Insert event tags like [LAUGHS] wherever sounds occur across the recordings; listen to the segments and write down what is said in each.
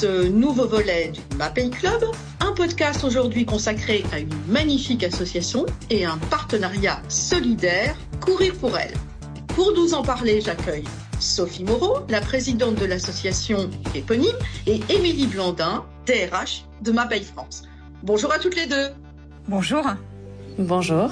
ce nouveau volet du MAPEI Club, un podcast aujourd'hui consacré à une magnifique association et un partenariat solidaire, Courir pour elle. Pour nous en parler, j'accueille Sophie Moreau, la présidente de l'association éponyme, et Émilie Blandin, DRH de MAPEI France. Bonjour à toutes les deux. Bonjour. Bonjour.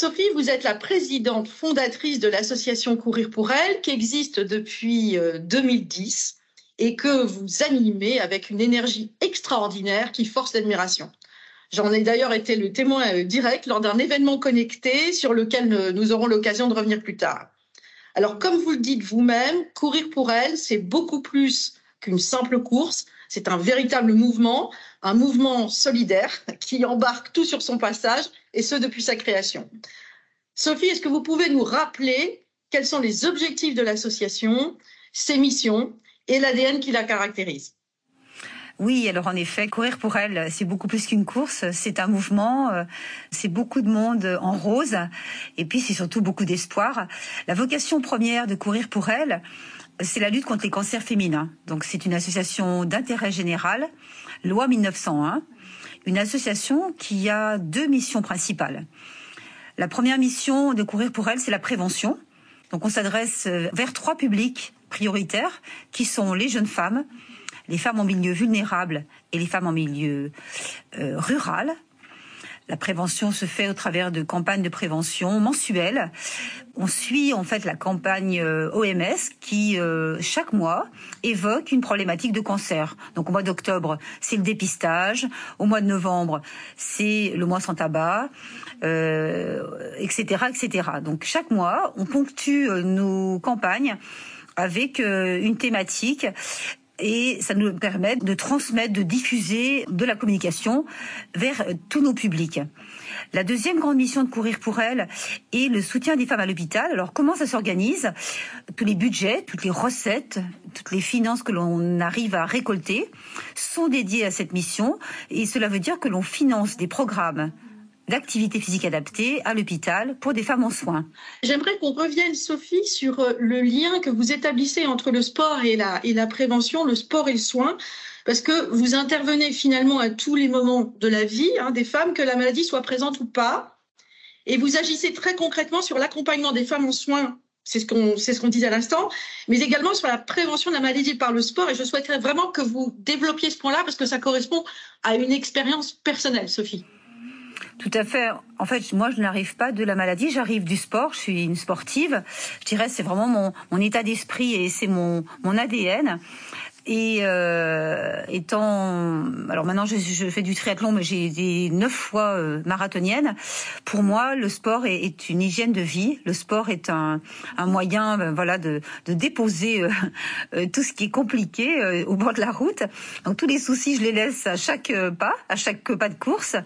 Sophie, vous êtes la présidente fondatrice de l'association Courir pour elle, qui existe depuis 2010 euh, et que vous animez avec une énergie extraordinaire qui force l'admiration. J'en ai d'ailleurs été le témoin euh, direct lors d'un événement connecté sur lequel euh, nous aurons l'occasion de revenir plus tard. Alors, comme vous le dites vous-même, courir pour elle, c'est beaucoup plus qu'une simple course. C'est un véritable mouvement, un mouvement solidaire qui embarque tout sur son passage, et ce depuis sa création. Sophie, est-ce que vous pouvez nous rappeler quels sont les objectifs de l'association, ses missions et l'ADN qui la caractérise? Oui, alors en effet, courir pour elle, c'est beaucoup plus qu'une course, c'est un mouvement, euh, c'est beaucoup de monde en rose, et puis c'est surtout beaucoup d'espoir. La vocation première de courir pour elle, c'est la lutte contre les cancers féminins. Donc c'est une association d'intérêt général, loi 1901, une association qui a deux missions principales. La première mission de courir pour elle, c'est la prévention. Donc on s'adresse euh, vers trois publics prioritaires qui sont les jeunes femmes, les femmes en milieu vulnérable et les femmes en milieu euh, rural. La prévention se fait au travers de campagnes de prévention mensuelles. On suit en fait la campagne euh, OMS qui euh, chaque mois évoque une problématique de cancer. Donc au mois d'octobre, c'est le dépistage. Au mois de novembre, c'est le mois sans tabac, euh, etc., etc. Donc chaque mois, on ponctue nos campagnes avec une thématique et ça nous permet de transmettre, de diffuser de la communication vers tous nos publics. La deuxième grande mission de Courir pour elle est le soutien des femmes à l'hôpital. Alors comment ça s'organise? Tous les budgets, toutes les recettes, toutes les finances que l'on arrive à récolter sont dédiées à cette mission et cela veut dire que l'on finance des programmes d'activité physique adaptée à l'hôpital pour des femmes en soins. J'aimerais qu'on revienne, Sophie, sur euh, le lien que vous établissez entre le sport et la, prévention, le sport et le soin, parce que vous intervenez finalement à tous les moments de la vie hein, des femmes, que la maladie soit présente ou pas, et vous agissez très concrètement sur l'accompagnement des femmes en soins c'est ce qu'on ce qu'on disait à l'instant, mais également sur la prévention de la maladie par le sport. Et je souhaiterais vraiment que vous développiez ce point-là parce que ça correspond à une expérience personnelle, Sophie. Tout à fait. En fait, moi, je n'arrive pas de la maladie, j'arrive du sport. Je suis une sportive. Je dirais, c'est vraiment mon, mon état d'esprit et c'est mon, mon ADN. Et euh, étant, alors maintenant je, je, fais du triathlon, mais j'ai été neuf fois euh, marathonienne. Pour moi, le sport est, est, une hygiène de vie. Le sport est un, un moyen, ben, voilà, de, de déposer euh, [LAUGHS] euh tout ce qui est compliqué euh, au bord de la route. Donc tous les soucis, je les laisse à chaque pas, à chaque pas de course.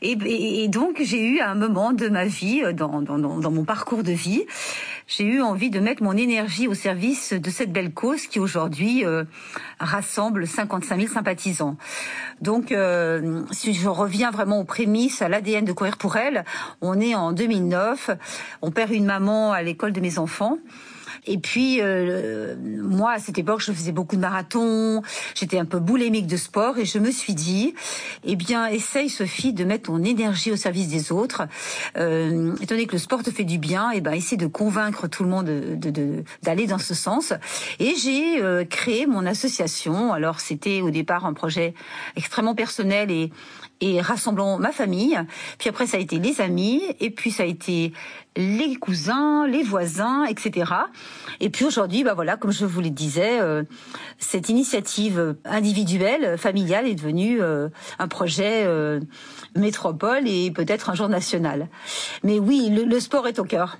Et, et, et donc j'ai eu un moment de ma vie, dans, dans, dans mon parcours de vie, j'ai eu envie de mettre mon énergie au service de cette belle cause qui aujourd'hui rassemble 55 000 sympathisants. Donc, euh, si je reviens vraiment aux prémices, à l'ADN de Courir pour elle, on est en 2009, on perd une maman à l'école de mes enfants. Et puis, euh, moi, à cette époque, je faisais beaucoup de marathons, j'étais un peu boulémique de sport, et je me suis dit, eh bien, essaye, Sophie, de mettre ton énergie au service des autres. Euh, étant que le sport te fait du bien, eh ben, essaie de convaincre tout le monde d'aller de, de, dans ce sens. Et j'ai euh, créé mon association. Alors, c'était au départ un projet extrêmement personnel et, et rassemblant ma famille. Puis après, ça a été les amis, et puis ça a été les cousins, les voisins, etc. Et puis aujourd'hui, bah voilà, comme je vous le disais, euh, cette initiative individuelle, familiale, est devenue euh, un projet euh, métropole et peut-être un jour national. Mais oui, le, sport est au cœur.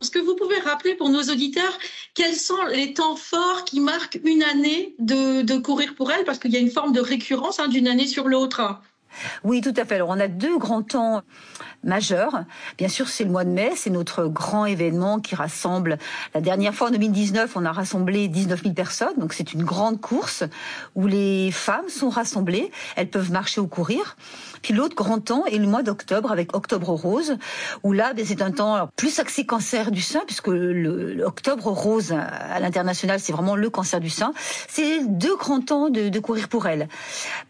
Est-ce que vous pouvez rappeler pour nos auditeurs quels sont les temps forts qui marquent une année de, de courir pour elle? Parce qu'il y a une forme de récurrence hein, d'une année sur l'autre. Oui, tout à fait. Alors, on a deux grands temps majeurs. Bien sûr, c'est le mois de mai, c'est notre grand événement qui rassemble. La dernière fois, en 2019, on a rassemblé 19 000 personnes. Donc, c'est une grande course où les femmes sont rassemblées. Elles peuvent marcher ou courir. Puis l'autre grand temps est le mois d'octobre avec Octobre Rose, où là, ben, c'est un temps plus axé cancer du sein, puisque l'Octobre Rose à l'international, c'est vraiment le cancer du sein. C'est deux grands temps de, de courir pour elles.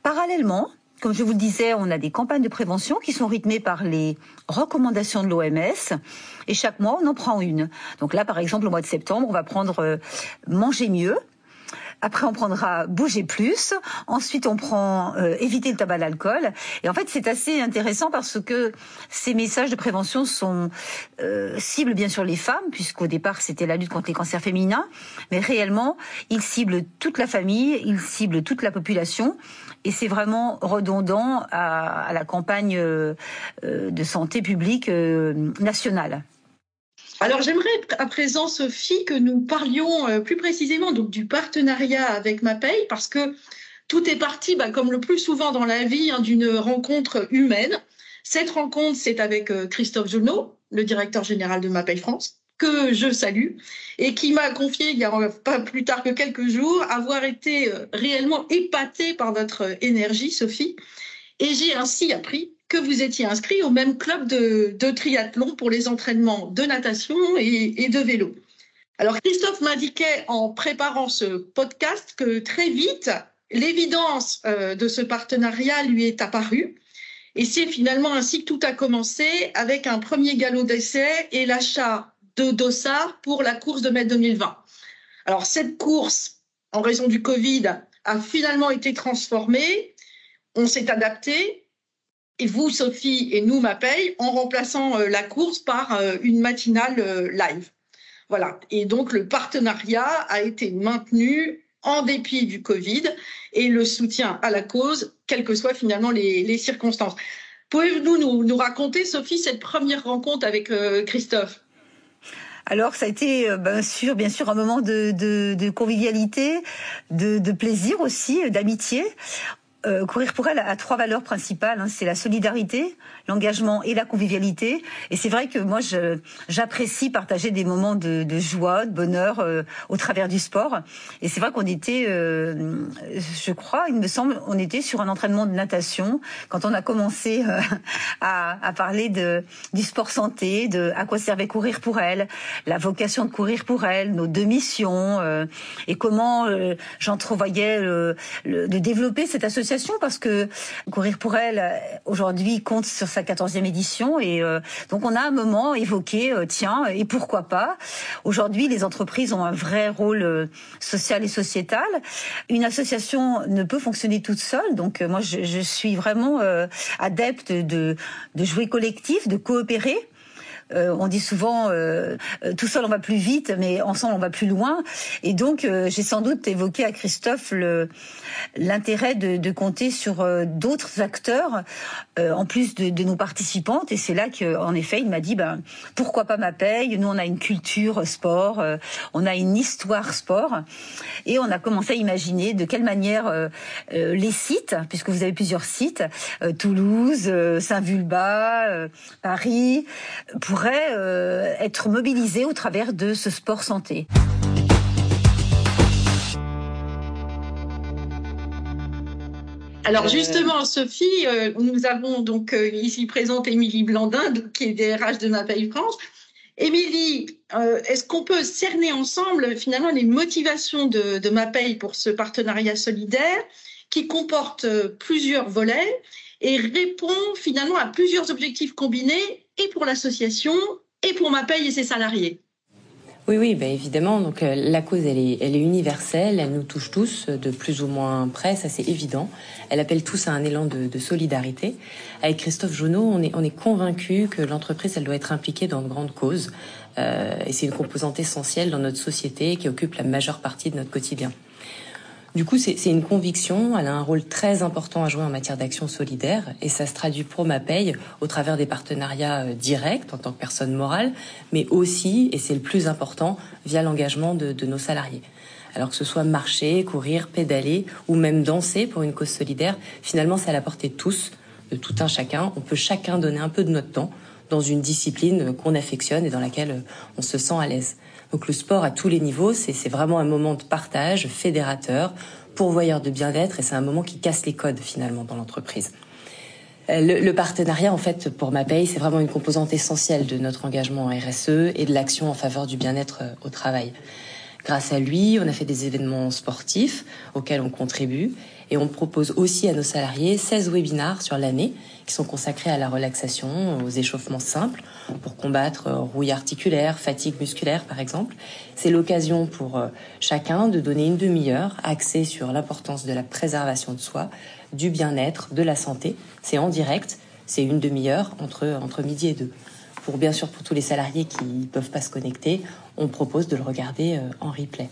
Parallèlement, comme je vous le disais, on a des campagnes de prévention qui sont rythmées par les recommandations de l'OMS. Et chaque mois, on en prend une. Donc là, par exemple, au mois de septembre, on va prendre euh, manger mieux. Après, on prendra bouger plus. Ensuite, on prend euh, éviter le tabac, l'alcool. Et en fait, c'est assez intéressant parce que ces messages de prévention sont euh, ciblent bien sûr les femmes, puisqu'au départ c'était la lutte contre les cancers féminins, mais réellement, ils ciblent toute la famille, ils ciblent toute la population et c'est vraiment redondant à, la campagne euh, euh, de santé publique euh, nationale. Alors j'aimerais à présent, Sophie, que nous parlions plus précisément donc, du partenariat avec MaPay, parce que tout est parti, bah, comme le plus souvent dans la vie, hein, d'une rencontre humaine. Cette rencontre, c'est avec Christophe Jonot, le directeur général de MaPay France que je salue et qui m'a confié il y a pas plus tard que quelques jours avoir été euh, réellement épaté par votre énergie, Sophie. Et j'ai ainsi appris que vous étiez inscrit au même club de, triathlon pour les entraînements de natation et, de vélo. Alors Christophe m'indiquait en préparant ce podcast que très vite, l'évidence euh, de ce partenariat lui est apparue. Et c'est finalement ainsi que tout a commencé avec un premier galop d'essai et l'achat de dossard pour la course de mai 2020. Alors cette course, en raison du Covid, a finalement été transformée. On s'est adapté. Et vous, Sophie, et nous, Mappey, en remplaçant euh, la course par euh, une matinale euh, live. Voilà. Et donc, le partenariat a été maintenu en dépit du Covid et le soutien à la cause, quelles que soient finalement les, circonstances. Pouvez-vous nous, raconter, Sophie, cette première rencontre avec Christophe? Alors ça a été bien sûr, bien sûr un moment de, convivialité, de, plaisir aussi, d'amitié. Euh, courir pour elle a trois valeurs principales. Hein. C'est la solidarité, l'engagement et la convivialité. Et c'est vrai que moi, j'apprécie partager des moments de, joie, de bonheur euh, au travers du sport. Et c'est vrai qu'on était, euh, je crois, il me semble, on était sur un entraînement de natation quand on a commencé à, à, parler de, du sport santé, de à quoi servait courir pour elle, la vocation de courir pour elle, nos deux missions, et comment j'entrevoyais de développer cette association parce que Courir pour elle euh, aujourd'hui compte sur sa 14e édition et euh, donc on a un moment évoqué euh, tiens et pourquoi pas. Aujourd'hui les entreprises ont un vrai rôle social et sociétal. Une association ne peut fonctionner toute seule. Donc moi je, je suis vraiment adepte de de jouer collectif de coopérer euh, on dit souvent euh, euh, tout seul on va plus vite, mais ensemble on va plus loin. Et donc j'ai sans doute évoqué à Christophe l'intérêt de, compter sur d'autres acteurs en plus de, nos participantes. Et c'est là qu'en effet il m'a dit ben pourquoi pas ma paye? Nous on a une culture sport, on a une histoire sport, et on a commencé à imaginer de quelle manière les sites, puisque vous avez plusieurs sites, Toulouse, Saint-Vulbas, Paris, pourrait euh, être mobilisé au travers de ce sport santé. Alors justement, Sophie, euh, nous avons donc euh, ici présente Émilie Blandin, qui est DRH de MAPEI France. Émilie, est-ce qu'on peut cerner ensemble finalement les motivations de, de MAPEI pour ce partenariat solidaire qui comporte plusieurs volets et répond finalement à plusieurs objectifs combinés et pour l'association et pour ma paye et ses salariés. Oui, oui, ben évidemment. Donc euh, la cause, elle est, elle est universelle, elle nous touche tous de plus ou moins près, ça c'est évident. Elle appelle tous à un élan de, de solidarité. Avec Christophe Jonot, on est, on est convaincu que l'entreprise, elle doit être impliquée dans de grandes causes. Euh, et c'est une composante essentielle dans notre société qui occupe la majeure partie de notre quotidien. Du coup, c'est une conviction. Elle a un rôle très important à jouer en matière d'action solidaire et ça se traduit pour ma paye au travers des partenariats euh, directs en tant que personne morale, mais aussi, et c'est le plus important, via l'engagement de, de nos salariés. Alors que ce soit marcher, courir, pédaler ou même danser pour une cause solidaire, finalement, c'est à la portée de tous de tout un chacun. On peut chacun donner un peu de notre temps dans une discipline qu'on affectionne et dans laquelle on se sent à l'aise. Donc le sport à tous les niveaux, c'est vraiment un moment de partage fédérateur, pourvoyeur de bien-être et c'est un moment qui casse les codes finalement dans l'entreprise. Euh, le, partenariat, en fait, pour ma paye, c'est vraiment une composante essentielle de notre engagement en RSE et de l'action en faveur du bien-être euh, au travail. Grâce à lui, on a fait des événements sportifs auxquels on contribue et on propose aussi à nos salariés 16 webinars sur l'année qui sont consacrés à la relaxation, aux échauffements simples pour combattre euh, rouille articulaire, fatigue musculaire par exemple. C'est l'occasion pour chacun de donner une demi-heure axée sur l'importance de la préservation de soi, du bien-être, de la santé. C'est en direct, c'est une demi-heure entre, entre midi et deux. Pour bien sûr pour tous les salariés qui ne peuvent pas se connecter, on propose de le regarder euh, en replay.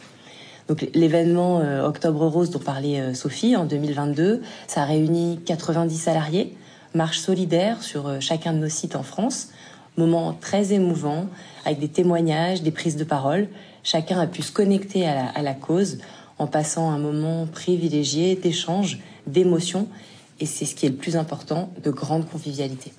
Donc l'événement euh, Octobre Rose dont parlait euh, Sophie en 2022, ça a réuni 90 salariés, marche solidaire sur chacun de nos sites en France, moment très émouvant avec des témoignages, des prises de parole. Chacun a pu se connecter à la, à la cause en passant un moment privilégié d'échange d'émotion. Et c'est ce qui est le plus important, de grande convivialité.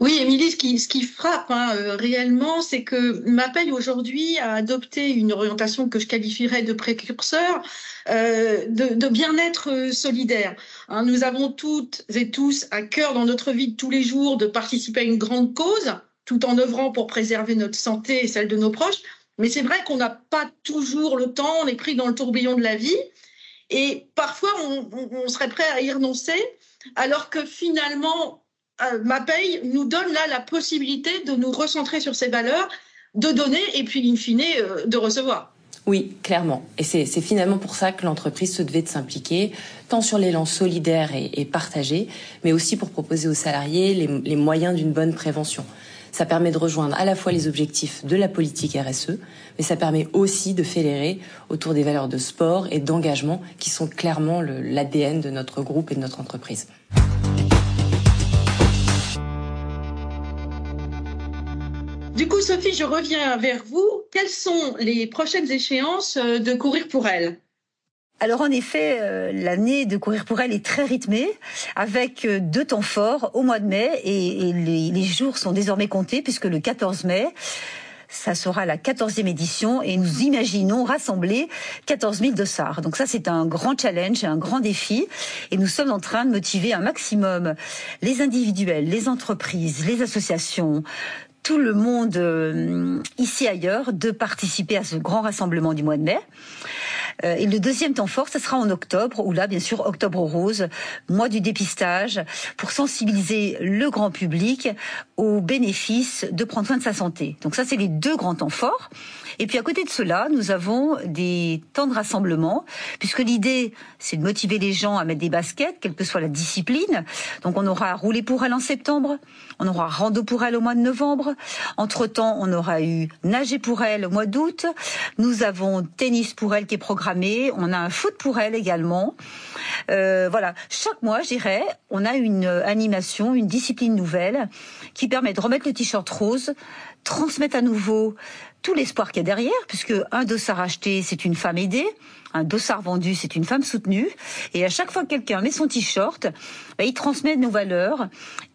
Oui, Émilie, ce qui, ce qui frappe hein, euh, réellement, c'est que MAPEI aujourd'hui a adopté une orientation que je qualifierais de précurseur euh, de, de bien-être euh, solidaire. Hein, nous avons toutes et tous à cœur dans notre vie de tous les jours de participer à une grande cause, tout en œuvrant pour préserver notre santé et celle de nos proches. Mais c'est vrai qu'on n'a pas toujours le temps, on est pris dans le tourbillon de la vie. Et parfois, on, serait prêt à y renoncer, alors que finalement, euh, ma paye nous donne là la possibilité de nous recentrer sur ces valeurs, de donner et puis, in fine, euh, de recevoir. Oui, clairement. Et c'est finalement pour ça que l'entreprise se devait de s'impliquer, tant sur l'élan solidaire et, partagé, mais aussi pour proposer aux salariés les moyens d'une bonne prévention. Ça permet de rejoindre à la fois les objectifs de la politique RSE, mais ça permet aussi de fédérer autour des valeurs de sport et d'engagement qui sont clairement l'ADN de notre groupe et de notre entreprise. Du coup, Sophie, je reviens vers vous. Quelles sont les prochaines échéances euh, de Courir pour elle? Alors en effet, euh, l'année de courir pour elle est très rythmée, avec euh, deux temps forts au mois de mai, et, les, jours sont désormais comptés, puisque le 14 mai, ça sera la 14e édition, et nous imaginons rassembler 14 000 dossards. Donc ça, c'est un grand challenge, un grand défi, et nous sommes en train de motiver un maximum les individuels, les entreprises, les associations, tout le monde euh, ici ailleurs de participer à ce grand rassemblement du mois de mai. Euh, et le deuxième temps fort, ce sera en octobre, où là, bien sûr, octobre rose, mois du dépistage, pour sensibiliser le grand public aux bénéfices de prendre soin de sa santé. Donc ça, c'est les deux grands temps forts. Et puis à côté de cela, nous avons des temps de rassemblement, puisque l'idée, c'est de motiver les gens à mettre des baskets, quelle que soit la discipline. Donc on aura roulé pour elle en septembre, on aura rando pour elle au mois de novembre. Entre-temps, on aura eu nager pour elle au mois d'août. Nous avons tennis pour elle qui est programmé. On a un foot pour elle également. Euh, voilà, chaque mois, je dirais, on a une animation, une discipline nouvelle qui permet de remettre le t-shirt rose, transmettre à nouveau tout l'espoir qu'il y a derrière, puisque un dossard acheté, c'est une femme aidée, un dossard vendu, c'est une femme soutenue, et à chaque fois que quelqu'un met son t-shirt, bah, il transmet nos valeurs,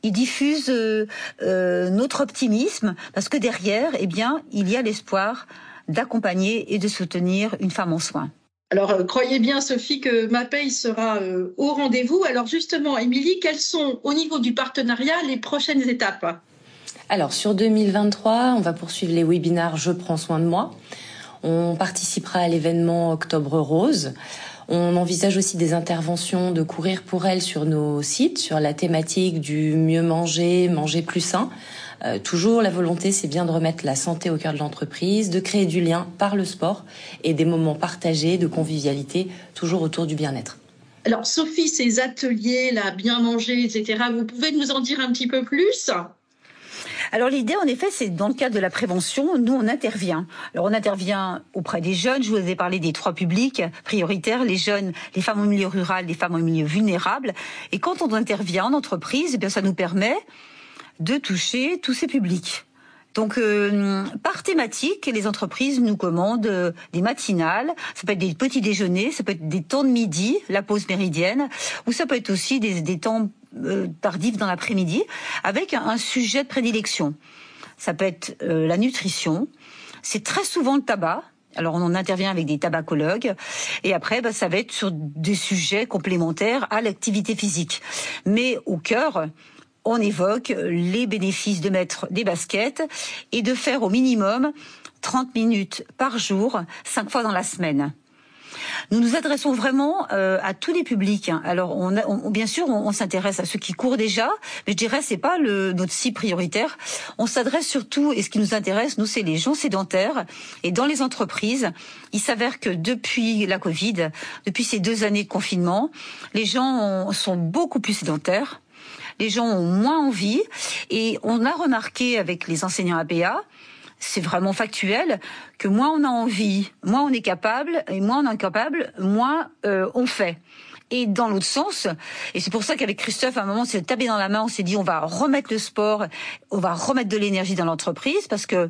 il diffuse euh, euh, notre optimisme, parce que derrière, eh bien, il y a l'espoir d'accompagner et de soutenir une femme en soins. Alors, euh, croyez bien, Sophie, que ma paye sera au rendez-vous. Alors, justement, Émilie, quelles sont, au niveau du partenariat, les prochaines étapes? Alors sur 2023, on va poursuivre les webinars Je prends soin de moi. On participera à l'événement Octobre Rose. On envisage aussi des interventions de courir pour elle sur nos sites, sur la thématique du mieux manger, manger plus sain. Euh, toujours la volonté, c'est bien de remettre la santé au cœur de l'entreprise, de créer du lien par le sport et des moments partagés de convivialité, toujours autour du bien-être. Alors Sophie, ces ateliers, là, bien manger, etc., vous pouvez nous en dire un petit peu plus? Alors l'idée, en effet, c'est dans le cadre de la prévention, nous on intervient. Alors on intervient auprès des jeunes. Je vous ai parlé des trois publics prioritaires les jeunes, les femmes au milieu rural, les femmes au milieu vulnérable. Et quand on intervient en entreprise, eh bien ça nous permet de toucher tous ces publics. Donc, euh, par thématique, les entreprises nous commandent euh, des matinales, ça peut être des petits déjeuners, ça peut être des temps de midi, la pause méridienne, ou ça peut être aussi des, des temps euh, tardive dans l'après-midi avec un, sujet de prédilection. Ça peut être euh, la nutrition. C'est très souvent le tabac. Alors on en intervient avec des tabacologues et après bah, ça va être sur des sujets complémentaires à l'activité physique. Mais au cœur, on évoque les bénéfices de mettre des baskets et de faire au minimum 30 minutes par jour, 5 fois dans la semaine. Nous nous adressons vraiment euh, à tous les publics. Hein. Alors, on, bien sûr, on, s'intéresse à ceux qui courent déjà, mais je dirais c'est pas le, notre cible prioritaire. On s'adresse surtout, et ce qui nous intéresse, nous, c'est les gens sédentaires. Et dans les entreprises, il s'avère que depuis la Covid, depuis ces deux années de confinement, les gens sont beaucoup plus sédentaires. Les gens ont moins envie. Et on a remarqué avec les enseignants APA c'est vraiment factuel, que moins on a envie, moins on est capable, et moins on est capable, moins euh, on fait. Et dans l'autre sens, et c'est pour ça qu'avec Christophe, à un moment, on s'est tapé dans la main, on s'est dit on va remettre le sport, on va remettre de l'énergie dans l'entreprise, parce que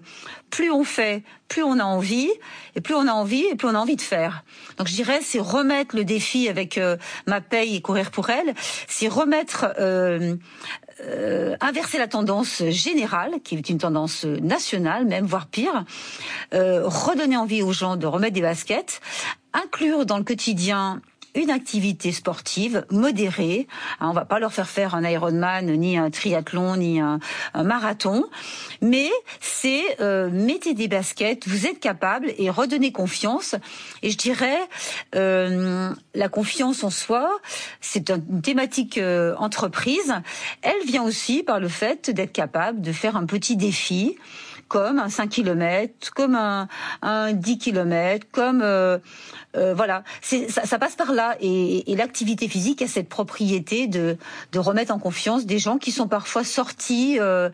plus on fait, plus on a envie, et plus on a envie, et plus on a envie de faire. Donc je dirais, c'est remettre le défi avec euh, ma paye et courir pour elle, c'est remettre euh, euh, inverser la tendance générale, qui est une tendance nationale même, voire pire, euh, redonner envie aux gens de remettre des baskets, inclure dans le quotidien une activité sportive modérée. Hein, on va pas leur faire faire un Ironman, ni un triathlon, ni un, marathon, mais c'est euh, mettez des baskets, vous êtes capable et redonnez confiance. Et je dirais euh, la confiance en soi, c'est une thématique euh, entreprise. Elle vient aussi par le fait d'être capable de faire un petit défi comme un 5 km, comme un, un 10 km, comme euh, euh, voilà, ça, ça, passe par là. Et, et l'activité physique a cette propriété de, de remettre en confiance des gens qui sont parfois sortis euh,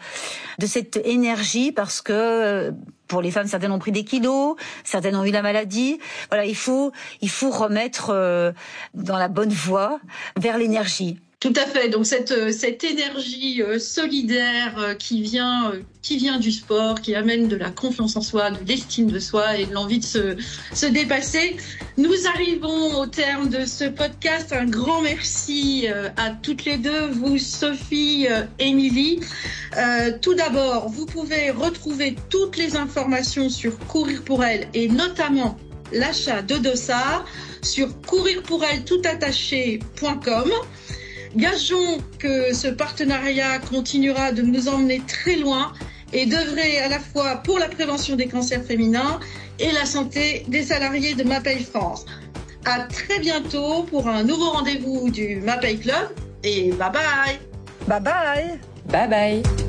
de cette énergie parce que euh, pour les femmes, certaines ont pris des kilos, certaines ont eu la maladie. Voilà, il faut il faut remettre euh, dans la bonne voie vers l'énergie. Tout à fait. Donc cette, euh, cette énergie euh, solidaire euh, qui vient, qui vient du sport, qui amène de la confiance en soi, de l'estime de soi et de l'envie de se, se dépasser. Nous arrivons au terme de ce podcast. Un grand merci à toutes les deux, vous Sophie, Émilie. tout d'abord, vous pouvez retrouver toutes les informations sur Courir pour elle et notamment l'achat de dossards sur courirpourelle.toutattaché.com. Gageons que ce partenariat continuera de nous emmener très loin et devrait à la fois pour la prévention des cancers féminins et la santé des salariés de MAPEI France. À très bientôt pour un nouveau rendez-vous du MAPEI Club et bye bye. Bye bye. Bye bye.